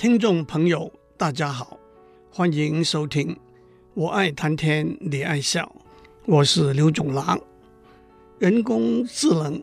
听众朋友，大家好，欢迎收听。我爱谈天，你爱笑，我是刘总郎。人工智能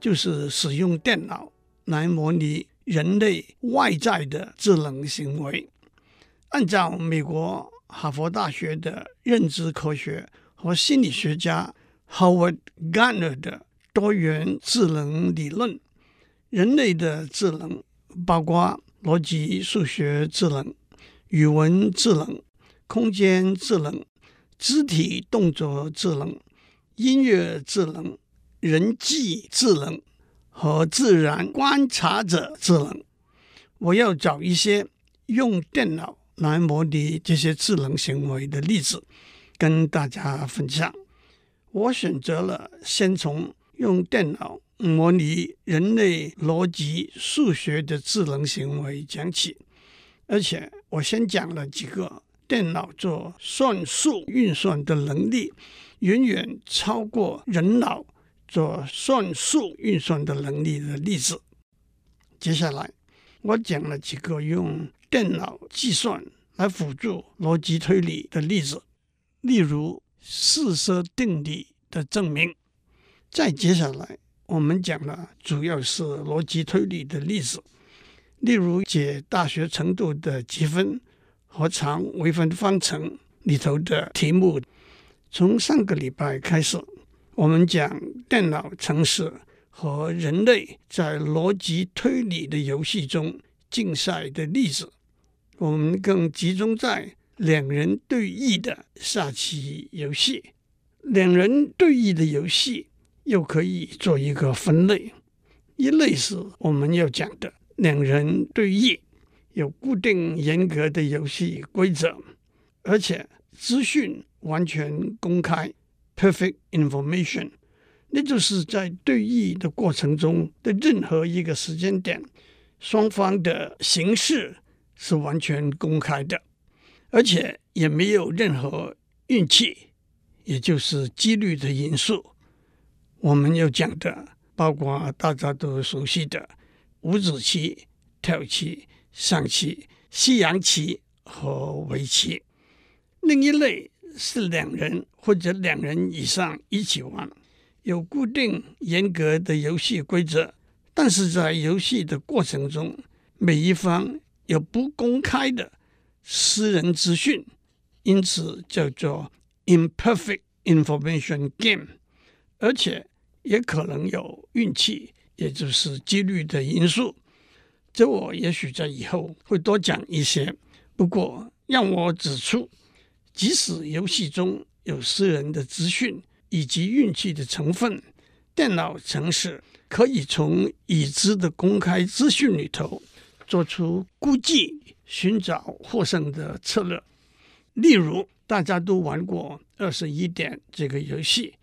就是使用电脑来模拟人类外在的智能行为。按照美国哈佛大学的认知科学和心理学家 Howard Gardner 的多元智能理论，人类的智能包括逻辑数学智能、语文智能、空间智能、肢体动作智能、音乐智能、人际智能和自然观察者智能。我要找一些用电脑来模拟这些智能行为的例子，跟大家分享。我选择了先从用电脑。模拟人类逻辑数学的智能行为讲起，而且我先讲了几个电脑做算术运算的能力远远超过人脑做算术运算的能力的例子。接下来，我讲了几个用电脑计算来辅助逻辑推理的例子，例如四色定理的证明。再接下来。我们讲了，主要是逻辑推理的例子，例如解大学程度的积分和长微分方程里头的题目。从上个礼拜开始，我们讲电脑程式和人类在逻辑推理的游戏中竞赛的例子。我们更集中在两人对弈的下棋游戏。两人对弈的游戏。又可以做一个分类，一类是我们要讲的两人对弈，有固定严格的游戏规则，而且资讯完全公开 （perfect information）。那就是在对弈的过程中的任何一个时间点，双方的形势是完全公开的，而且也没有任何运气，也就是几率的因素。我们要讲的包括大家都熟悉的五子棋、跳棋、象棋、西洋棋和围棋。另一类是两人或者两人以上一起玩，有固定严格的游戏规则，但是在游戏的过程中，每一方有不公开的私人资讯，因此叫做 imperfect information game。而且也可能有运气，也就是几率的因素。这我也许在以后会多讲一些。不过让我指出，即使游戏中有私人的资讯以及运气的成分，电脑程式可以从已知的公开资讯里头做出估计，寻找获胜的策略。例如，大家都玩过二十一点这个游戏。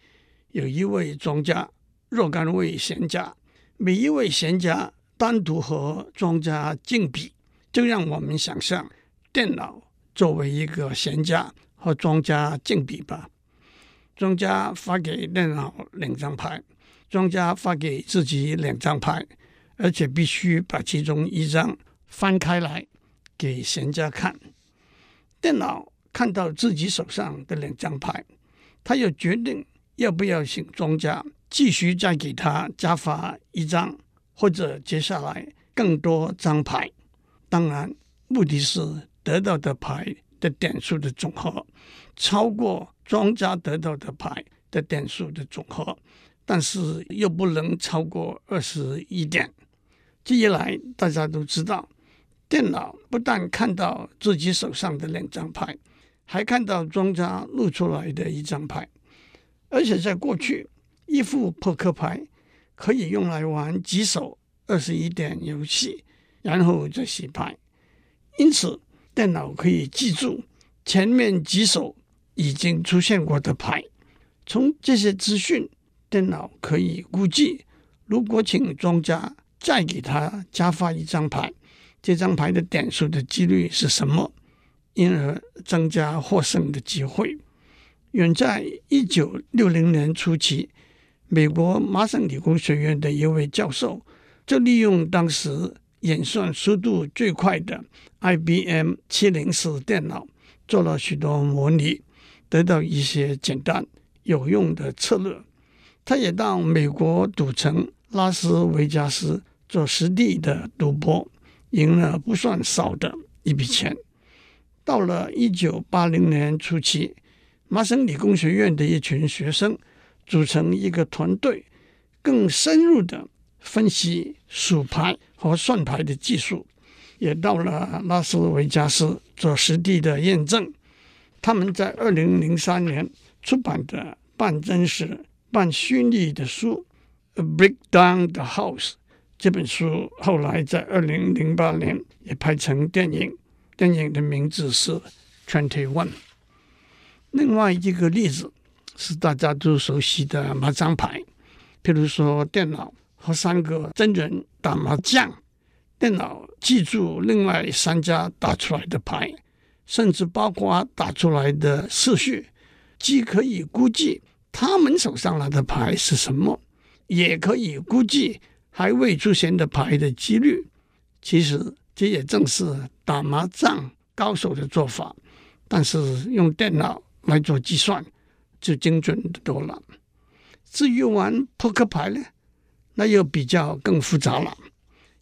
有一位庄家，若干位闲家，每一位闲家单独和庄家竞比，就让我们想象电脑作为一个闲家和庄家竞比吧。庄家发给电脑两张牌，庄家发给自己两张牌，而且必须把其中一张翻开来给闲家看。电脑看到自己手上的两张牌，他又决定。要不要请庄家继续再给他加发一张，或者接下来更多张牌？当然，目的是得到的牌的点数的总和超过庄家得到的牌的点数的总和，但是又不能超过二十一点。这一来，大家都知道，电脑不但看到自己手上的两张牌，还看到庄家露出来的一张牌。而且在过去，一副扑克牌可以用来玩几手二十一点游戏，然后再洗牌。因此，电脑可以记住前面几手已经出现过的牌。从这些资讯，电脑可以估计，如果请庄家再给他加发一张牌，这张牌的点数的几率是什么，因而增加获胜的机会。远在一九六零年初期，美国麻省理工学院的一位教授就利用当时演算速度最快的 IBM 七零四电脑做了许多模拟，得到一些简单有用的策略。他也到美国赌城拉斯维加斯做实地的赌博，赢了不算少的一笔钱。到了一九八零年初期，麻省理工学院的一群学生组成一个团队，更深入的分析数牌和算牌的技术，也到了拉斯维加斯做实地的验证。他们在二零零三年出版的半真实半虚拟的书《Break Down the House》这本书，后来在二零零八年也拍成电影。电影的名字是《Twenty One》。另外一个例子是大家都熟悉的麻将牌，譬如说电脑和三个真人打麻将，电脑记住另外三家打出来的牌，甚至包括打出来的次序，既可以估计他们手上拿的牌是什么，也可以估计还未出现的牌的几率。其实这也正是。打麻将高手的做法，但是用电脑来做计算就精准的多了。至于玩扑克牌呢，那又比较更复杂了，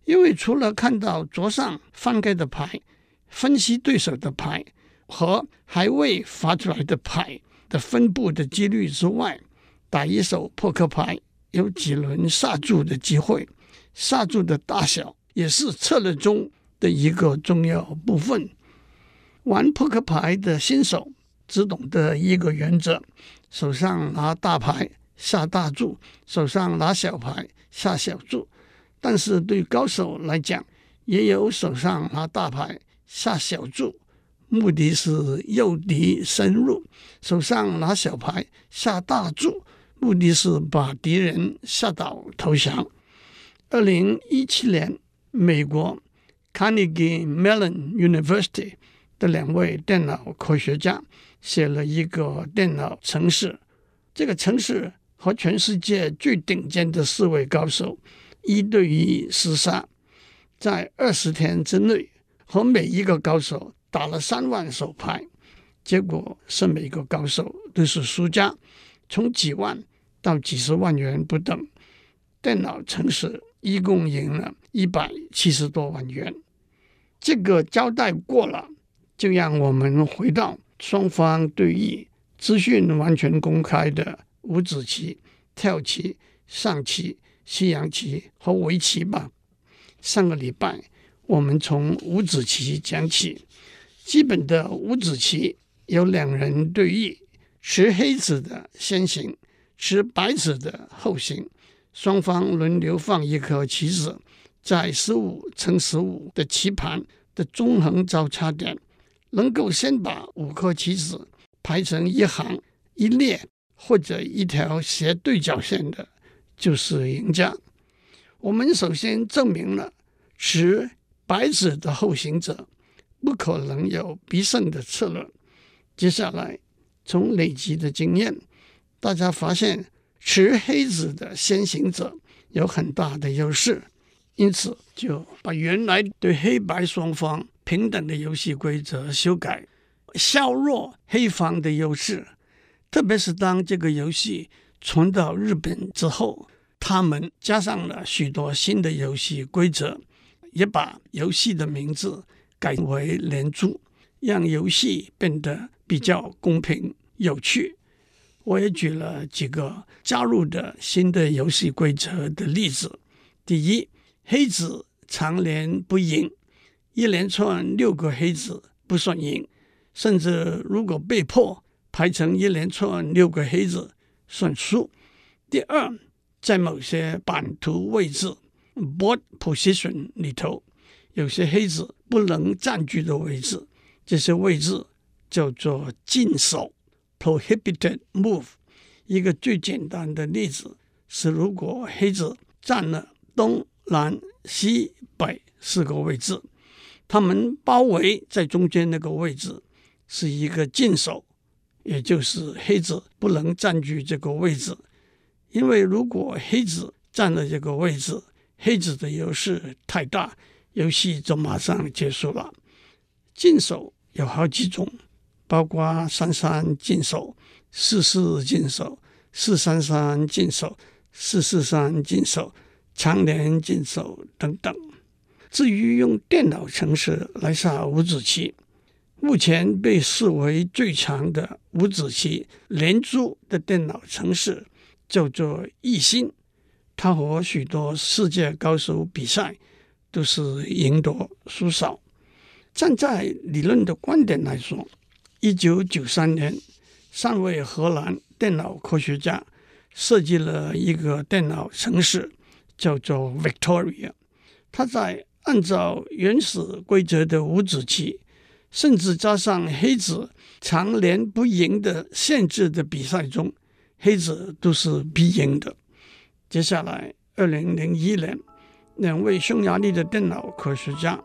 因为除了看到桌上翻开的牌，分析对手的牌和还未发出来的牌的分布的几率之外，打一手扑克牌有几轮下注的机会，下注的大小也是策略中的一个重要部分，玩扑克牌的新手只懂得一个原则：手上拿大牌下大注，手上拿小牌下小注。但是对高手来讲，也有手上拿大牌下小注，目的是诱敌深入；手上拿小牌下大注，目的是把敌人吓倒投降。二零一七年，美国。Carnegie Mellon University 的两位电脑科学家写了一个电脑城市，这个城市和全世界最顶尖的四位高手一对一厮杀，在二十天之内和每一个高手打了三万手牌，结果是每个高手都是输家，从几万到几十万元不等。电脑城市一共赢了一百七十多万元。这个交代过了，就让我们回到双方对弈、资讯完全公开的五子棋、跳棋、象棋、西洋棋和围棋吧。上个礼拜我们从五子棋讲起，基本的五子棋有两人对弈，持黑子的先行，持白子的后行，双方轮流放一颗棋子。在十五乘十五的棋盘的中横交叉点，能够先把五颗棋子排成一行、一列或者一条斜对角线的，就是赢家。我们首先证明了持白子的后行者不可能有必胜的策略。接下来，从累积的经验，大家发现持黑子的先行者有很大的优势。因此，就把原来对黑白双方平等的游戏规则修改，削弱黑方的优势。特别是当这个游戏传到日本之后，他们加上了许多新的游戏规则，也把游戏的名字改为连珠，让游戏变得比较公平有趣。我也举了几个加入的新的游戏规则的例子。第一。黑子长连不赢，一连串六个黑子不算赢，甚至如果被迫排成一连串六个黑子算输。第二，在某些版图位置 （board position） 里头，有些黑子不能占据的位置，这些位置叫做禁守 （prohibited move）。一个最简单的例子是，如果黑子占了东。南、西、北四个位置，他们包围在中间那个位置是一个禁守，也就是黑子不能占据这个位置。因为如果黑子占了这个位置，黑子的优势太大，游戏就马上结束了。禁手有好几种，包括三三禁手、四四禁手、四三三禁手、四四三禁手、长连禁手等等。至于用电脑程式来下五子棋，目前被视为最强的五子棋连珠的电脑程式叫做易心，它和许多世界高手比赛都是赢多输少。站在理论的观点来说，一九九三年，三位荷兰电脑科学家设计了一个电脑程式，叫做 Victoria，它在按照原始规则的五子棋，甚至加上黑子长连不赢的限制的比赛中，黑子都是必赢的。接下来，二零零一年，两位匈牙利的电脑科学家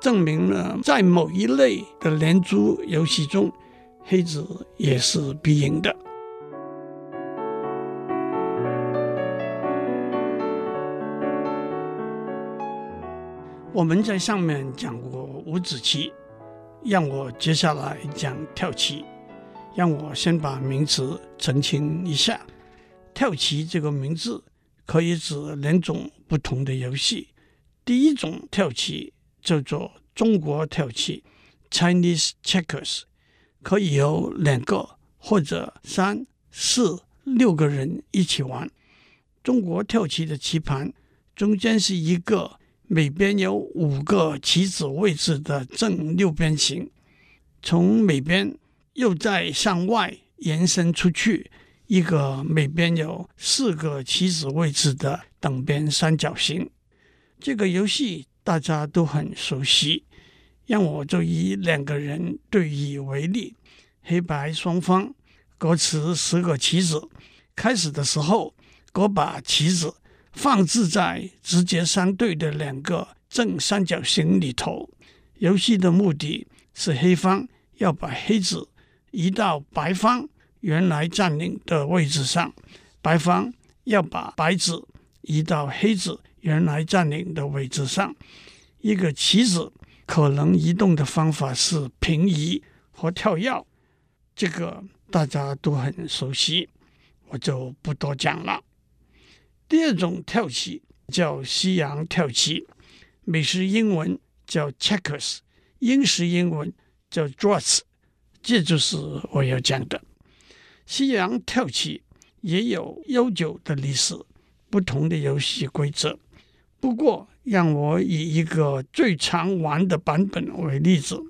证明了，在某一类的连珠游戏中，黑子也是必赢的。我们在上面讲过五子棋，让我接下来讲跳棋。让我先把名词澄清一下，跳棋这个名字可以指两种不同的游戏。第一种跳棋叫做中国跳棋 （Chinese Checkers），可以由两个或者三、四、六个人一起玩。中国跳棋的棋盘中间是一个。每边有五个棋子位置的正六边形，从每边又再向外延伸出去一个每边有四个棋子位置的等边三角形。这个游戏大家都很熟悉，让我就以两个人对弈为例，黑白双方各持十个棋子，开始的时候各把棋子。放置在直接相对的两个正三角形里头。游戏的目的是黑方要把黑子移到白方原来占领的位置上，白方要把白子移到黑子原来占领的位置上。一个棋子可能移动的方法是平移和跳跃，这个大家都很熟悉，我就不多讲了。第二种跳棋叫西洋跳棋，美式英文叫 checkers，英式英文叫 draughts，这就是我要讲的。西洋跳棋也有悠久的历史，不同的游戏规则。不过，让我以一个最常玩的版本为例子。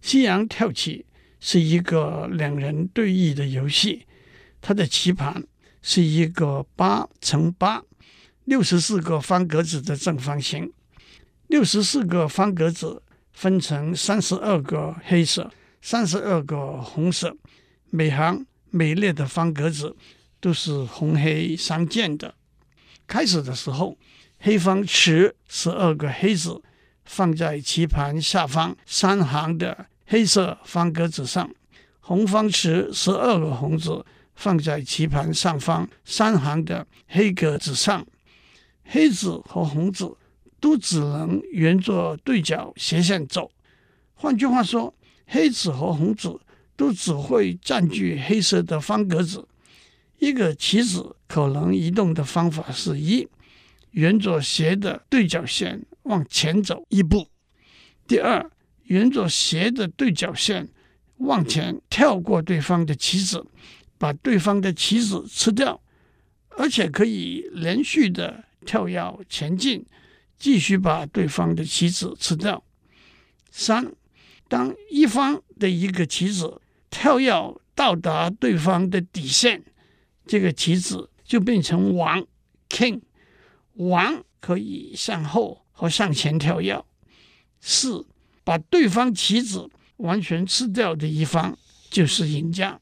西洋跳棋是一个两人对弈的游戏，它的棋盘。是一个八乘八，六十四个方格子的正方形。六十四个方格子分成三十二个黑色、三十二个红色，每行每列的方格子都是红黑相间的。开始的时候，黑方持十二个黑子放在棋盘下方三行的黑色方格子上，红方持十二个红子。放在棋盘上方三行的黑格子上，黑子和红子都只能沿着对角斜线走。换句话说，黑子和红子都只会占据黑色的方格子。一个棋子可能移动的方法是：一，沿着斜的对角线往前走一步；第二，沿着斜的对角线往前跳过对方的棋子。把对方的棋子吃掉，而且可以连续的跳跃前进，继续把对方的棋子吃掉。三，当一方的一个棋子跳跃到达对方的底线，这个棋子就变成王 （king）。王可以向后和向前跳跃。四，把对方棋子完全吃掉的一方就是赢家。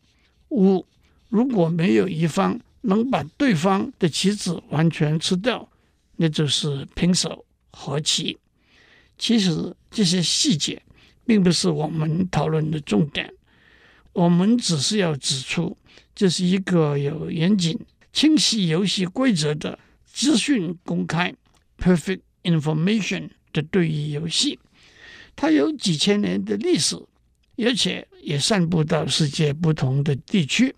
五。如果没有一方能把对方的棋子完全吃掉，那就是平手和棋。其实这些细节并不是我们讨论的重点，我们只是要指出，这是一个有严谨、清晰游戏规则的资讯公开 （perfect information 的对弈游戏。它有几千年的历史，而且也散布到世界不同的地区，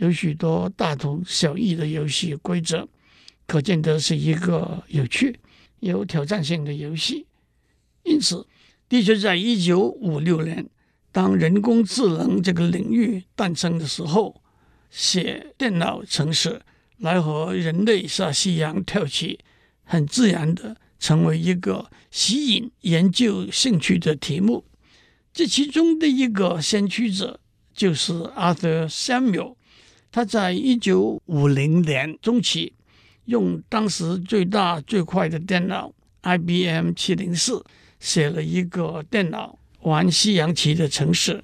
有许多大同小异的游戏规则，可见得是一个有趣、有挑战性的游戏。因此，的确在一九五六年，当人工智能这个领域诞生的时候，写电脑程式来和人类下西洋跳棋，很自然的。成为一个吸引研究兴趣的题目。这其中的一个先驱者就是 Arthur Samuel。他在一九五零年中期，用当时最大最快的电脑 IBM 七零四写了一个电脑玩西洋棋的程式。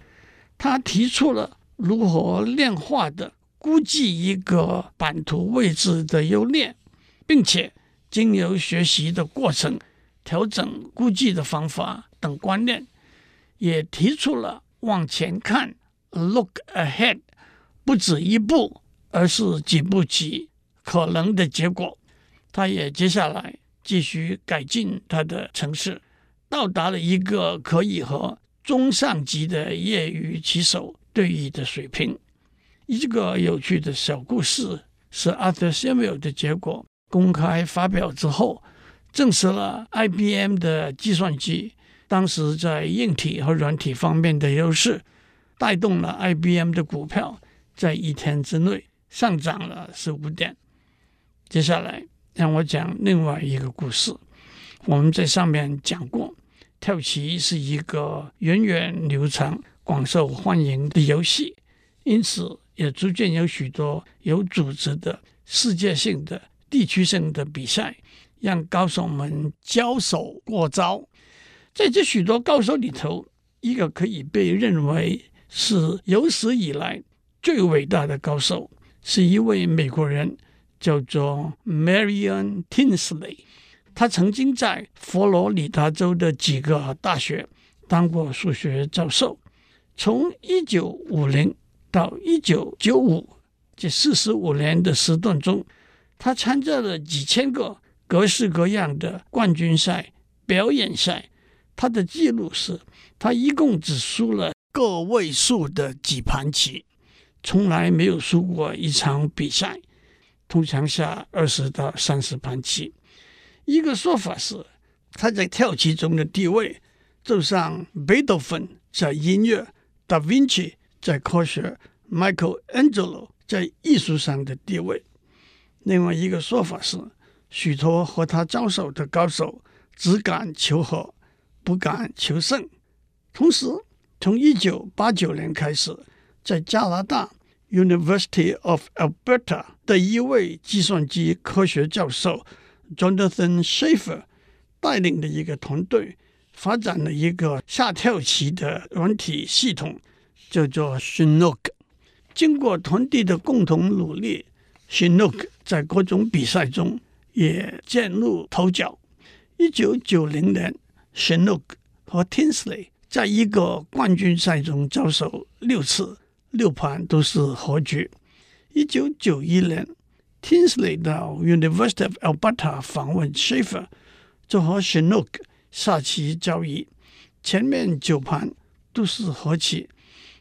他提出了如何量化的估计一个版图位置的优劣，并且。经由学习的过程，调整估计的方法等观念，也提出了往前看 （look ahead），不止一步，而是几步棋可能的结果。他也接下来继续改进他的程式，到达了一个可以和中上级的业余棋手对弈的水平。一个有趣的小故事是 Arthur Samuel 的结果。公开发表之后，证实了 IBM 的计算机当时在硬体和软体方面的优势，带动了 IBM 的股票在一天之内上涨了十五点。接下来让我讲另外一个故事。我们在上面讲过，跳棋是一个源远流长、广受欢迎的游戏，因此也逐渐有许多有组织的世界性的。地区性的比赛，让高手们交手过招。在这许多高手里头，一个可以被认为是有史以来最伟大的高手，是一位美国人，叫做 Marion Tinsley。他曾经在佛罗里达州的几个大学当过数学教授。从一九五零到一九九五这四十五年的时段中，他参加了几千个各式各样的冠军赛、表演赛。他的记录是，他一共只输了个位数的几盘棋，从来没有输过一场比赛。通常下二十到三十盘棋。一个说法是，他在跳棋中的地位，就像贝多芬在音乐、达芬奇在科学、Michael Angelo 在艺术上的地位。另外一个说法是，许多和他交手的高手只敢求和，不敢求胜。同时，从一九八九年开始，在加拿大 University of Alberta 的一位计算机科学教授 Jonathan schaffer 带领的一个团队，发展了一个下跳棋的软体系统，叫做 Chinook。经过团队的共同努力。Chinook 在各种比赛中也崭露头角。一九九零年，Chinook 和 Tinsley 在一个冠军赛中交手六次，六盘都是和局。一九九一年，Tinsley 到 University of Alberta 访问 Shaffer，就和 Chinook 下棋交易，前面九盘都是和棋，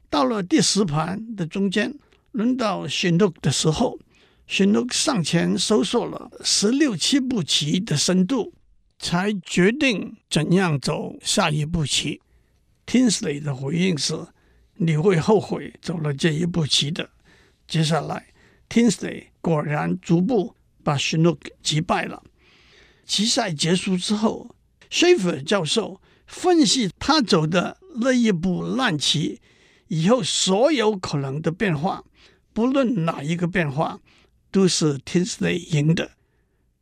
到了第十盘的中间，轮到 Chinook 的时候。寻路上前搜索了十六七步棋的深度，才决定怎样走下一步棋。Tinsley 的回应是：“你会后悔走了这一步棋的。”接下来，Tinsley 果然逐步把寻路击败了。棋赛结束之后，Shaffer 教授分析他走的那一步烂棋以后所有可能的变化，不论哪一个变化。都是 Tinsley 赢的。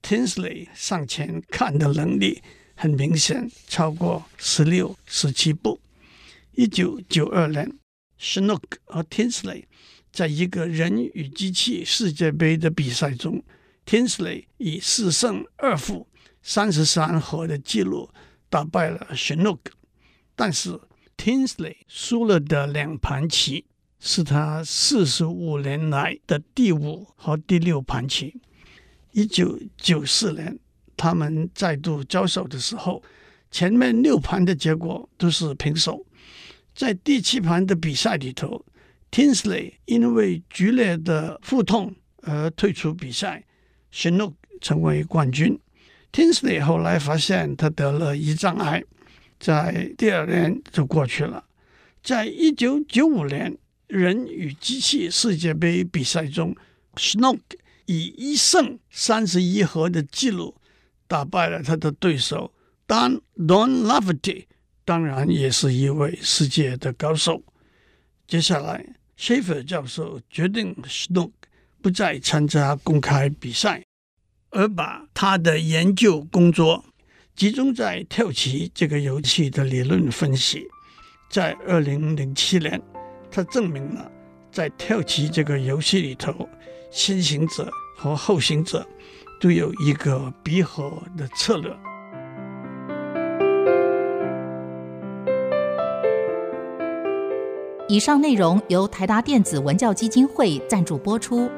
Tinsley 上前看的能力很明显超过十六、十七步。一九九二年，Chinook 和 Tinsley 在一个人与机器世界杯的比赛中，Tinsley 以四胜二负、三十三和的记录打败了 Chinook，但是 Tinsley 输了的两盘棋。是他四十五年来的第五和第六盘棋。一九九四年，他们再度交手的时候，前面六盘的结果都是平手。在第七盘的比赛里头，Tinsley 因为剧烈的腹痛而退出比赛，Chinook 成为冠军。Tinsley 后来发现他得了胰脏癌，在第二年就过去了。在一九九五年人与机器世界杯比赛中，Chinook 以一胜三十一和的纪录打败了他的对手 Don Don Lafferty。当然也是一位世界的高手。接下来，Schaefer 教授决定 Chinook 不再参加公开比赛，而把他的研究工作集中在跳棋这个游戏的理论分析。在二零零七年，他证明了在跳棋这个游戏里头，先行者和后行者都有一个闭合的策略。以上内容由台达电子文教基金会赞助播出。